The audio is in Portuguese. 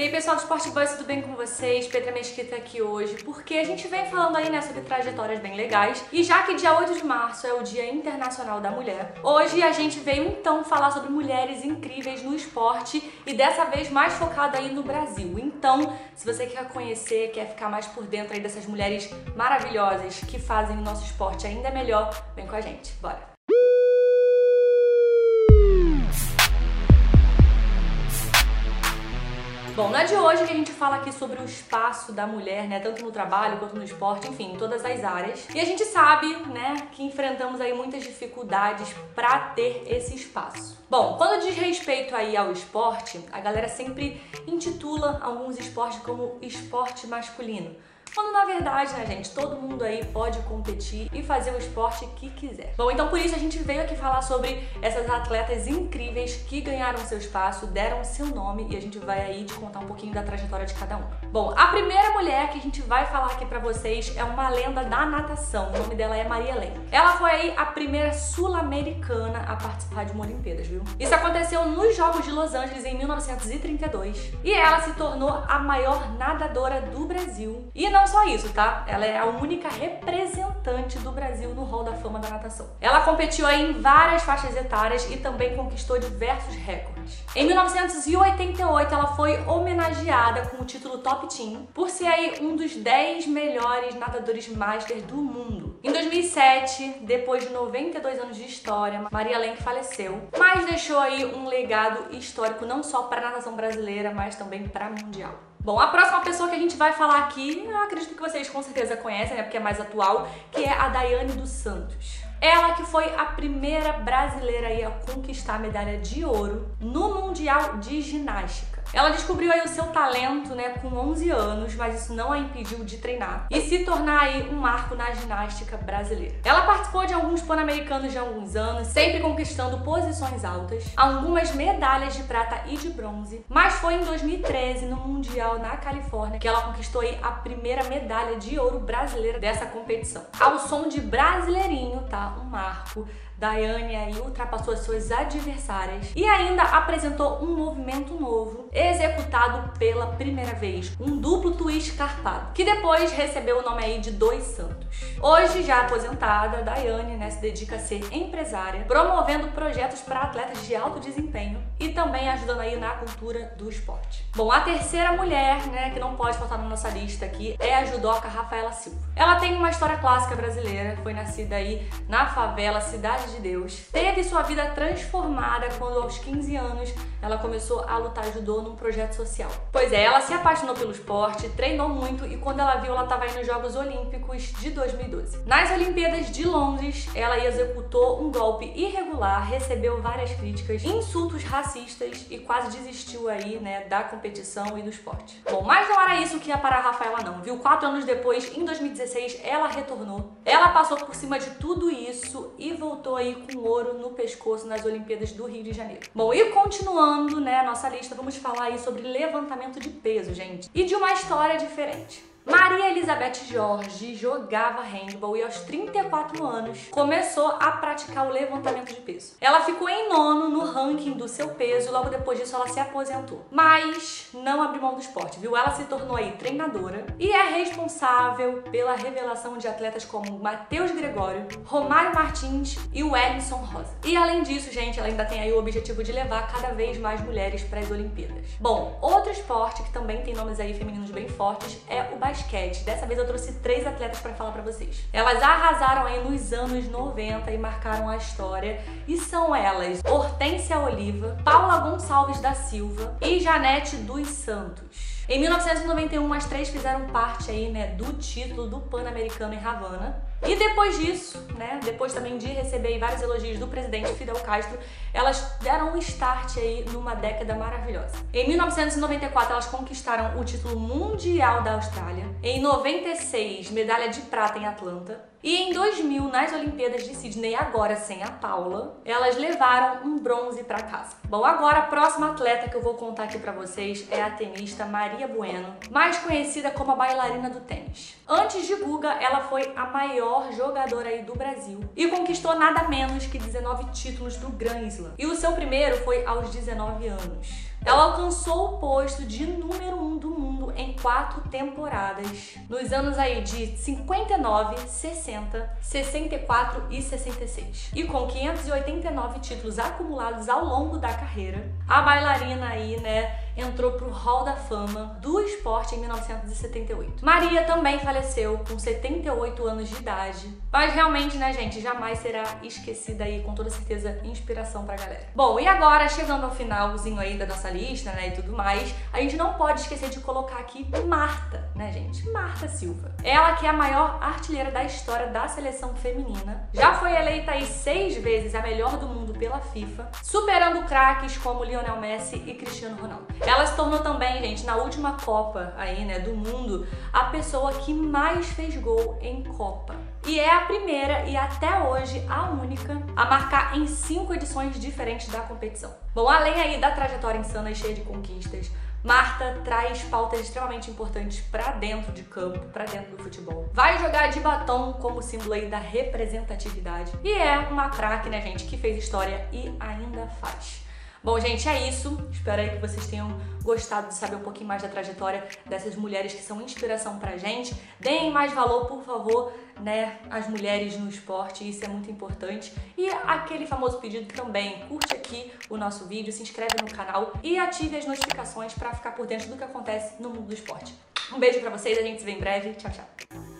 E aí pessoal do Sport Buzz, tudo bem com vocês? Petra Mesquita aqui hoje, porque a gente vem falando aí né, sobre trajetórias bem legais, e já que dia 8 de março é o Dia Internacional da Mulher, hoje a gente veio então falar sobre mulheres incríveis no esporte e dessa vez mais focada aí no Brasil. Então, se você quer conhecer, quer ficar mais por dentro aí dessas mulheres maravilhosas que fazem o nosso esporte ainda melhor, vem com a gente, bora! Bom, não é de hoje que a gente fala aqui sobre o espaço da mulher, né, tanto no trabalho quanto no esporte, enfim, em todas as áreas. E a gente sabe, né, que enfrentamos aí muitas dificuldades para ter esse espaço. Bom, quando diz respeito aí ao esporte, a galera sempre intitula alguns esportes como esporte masculino. Quando na verdade, né, gente, todo mundo aí pode competir e fazer o esporte que quiser. Bom, então por isso a gente veio aqui falar sobre essas atletas incríveis que ganharam seu espaço, deram seu nome e a gente vai aí te contar um pouquinho da trajetória de cada uma. Bom, a primeira mulher que a gente vai falar aqui pra vocês é uma lenda da natação. O nome dela é Maria Helena. Ela foi aí a primeira sul-americana a participar de uma Olimpíadas, viu? Isso aconteceu nos Jogos de Los Angeles em 1932 e ela se tornou a maior nadadora do Brasil. E não não só isso, tá? Ela é a única representante do Brasil no Hall da Fama da natação. Ela competiu em várias faixas etárias e também conquistou diversos recordes. Em 1988, ela foi homenageada com o título Top Team por ser aí um dos 10 melhores nadadores master do mundo. Em 2007, depois de 92 anos de história, Maria Lenk faleceu, mas deixou aí um legado histórico não só para a natação brasileira, mas também para mundial. Bom, a próxima pessoa que a gente vai falar aqui, eu acredito que vocês com certeza conhecem, né, porque é mais atual, que é a Daiane dos Santos. Ela que foi a primeira brasileira a conquistar a medalha de ouro no Mundial de Ginástica. Ela descobriu aí o seu talento, né, com 11 anos, mas isso não a impediu de treinar e se tornar aí um marco na ginástica brasileira. Ela participou de alguns pan-americanos de alguns anos, sempre conquistando posições altas, algumas medalhas de prata e de bronze, mas foi em 2013 no Mundial na Califórnia que ela conquistou aí a primeira medalha de ouro brasileira dessa competição. Ao som de Brasileirinho, tá? Um marco Daiane aí ultrapassou as suas adversárias e ainda apresentou um movimento novo, executado pela primeira vez, um duplo twist carpado, que depois recebeu o nome aí de Dois Santos. Hoje, já aposentada, Daiane né, se dedica a ser empresária, promovendo projetos para atletas de alto desempenho e também ajudando aí na cultura do esporte. Bom, a terceira mulher, né, que não pode faltar na nossa lista aqui, é a judoca Rafaela Silva. Ela tem uma história clássica brasileira, foi nascida aí na favela Cidade de Deus. Teve sua vida transformada quando, aos 15 anos, ela começou a lutar judô num projeto social. Pois é, ela se apaixonou pelo esporte, treinou muito e quando ela viu, ela estava aí nos Jogos Olímpicos de 2012. Nas Olimpíadas de Londres, ela executou um golpe irregular, recebeu várias críticas, insultos racistas e quase desistiu aí, né, da competição e do esporte. Bom, mas não era isso que ia parar a Rafaela não, viu? Quatro anos depois, em 2016, ela retornou. Ela passou por cima de tudo isso e voltou aí com ouro no pescoço nas Olimpíadas do Rio de Janeiro. Bom, e continuando, né, nossa lista, vamos falar aí sobre levantamento de peso, gente. E de uma história diferente. Maria Elizabeth Jorge jogava handball e aos 34 anos começou a praticar o levantamento de peso. Ela ficou em nono no ranking do seu peso e logo depois disso ela se aposentou. Mas não abriu mão do esporte, viu? Ela se tornou aí treinadora e é responsável pela revelação de atletas como Matheus Gregório, Romário Martins e o Ellison Rosa. E além disso, gente, ela ainda tem aí o objetivo de levar cada vez mais mulheres para as Olimpíadas. Bom, outro esporte que também tem nomes aí femininos bem fortes é o basquete. Dessa vez eu trouxe três atletas para falar para vocês. Elas arrasaram aí nos anos 90 e marcaram a história. E são elas Hortência Oliva, Paula Gonçalves da Silva e Janete dos Santos. Em 1991, as três fizeram parte aí, né, do título do Pan-Americano em Havana. E depois disso, né, depois também de receber vários elogios do presidente Fidel Castro, elas deram um start aí numa década maravilhosa. Em 1994, elas conquistaram o título mundial da Austrália. Em 96, medalha de prata em Atlanta. E em 2000, nas Olimpíadas de Sydney, agora sem a Paula, elas levaram um bronze para casa. Bom, agora a próxima atleta que eu vou contar aqui para vocês é a tenista Maria Bueno, mais conhecida como a bailarina do tênis. Antes de Guga, ela foi a maior jogadora aí do Brasil e conquistou nada menos que 19 títulos do Grand Slam. E o seu primeiro foi aos 19 anos. Ela alcançou o posto de número quatro temporadas nos anos aí de 59, 60, 64 e 66. E com 589 títulos acumulados ao longo da carreira, a bailarina aí, né, entrou pro Hall da Fama do esporte em 1978. Maria também faleceu com 78 anos de idade, mas realmente, né, gente, jamais será esquecida aí, com toda certeza, inspiração pra galera. Bom, e agora, chegando ao finalzinho aí da nossa lista, né, e tudo mais, a gente não pode esquecer de colocar aqui Marta, né, gente? Marta Silva. Ela que é a maior artilheira da história da seleção feminina, já foi eleita aí seis vezes a melhor do mundo pela FIFA, superando craques como Lionel Messi e Cristiano Ronaldo. Ela se tornou também, gente, na última Copa aí, né, do mundo, a pessoa que mais fez gol em Copa. E é a primeira e até hoje a única a marcar em cinco edições diferentes da competição. Bom, além aí da trajetória insana e cheia de conquistas, Marta traz pautas extremamente importantes para dentro de campo, para dentro do futebol. Vai jogar de batom como símbolo aí da representatividade. E é uma craque, né, gente, que fez história e ainda faz. Bom, gente, é isso. Espero aí que vocês tenham gostado de saber um pouquinho mais da trajetória dessas mulheres que são inspiração pra gente. Deem mais valor, por favor, né, às mulheres no esporte, isso é muito importante. E aquele famoso pedido também, curte aqui o nosso vídeo, se inscreve no canal e ative as notificações para ficar por dentro do que acontece no mundo do esporte. Um beijo para vocês, a gente se vê em breve. Tchau, tchau.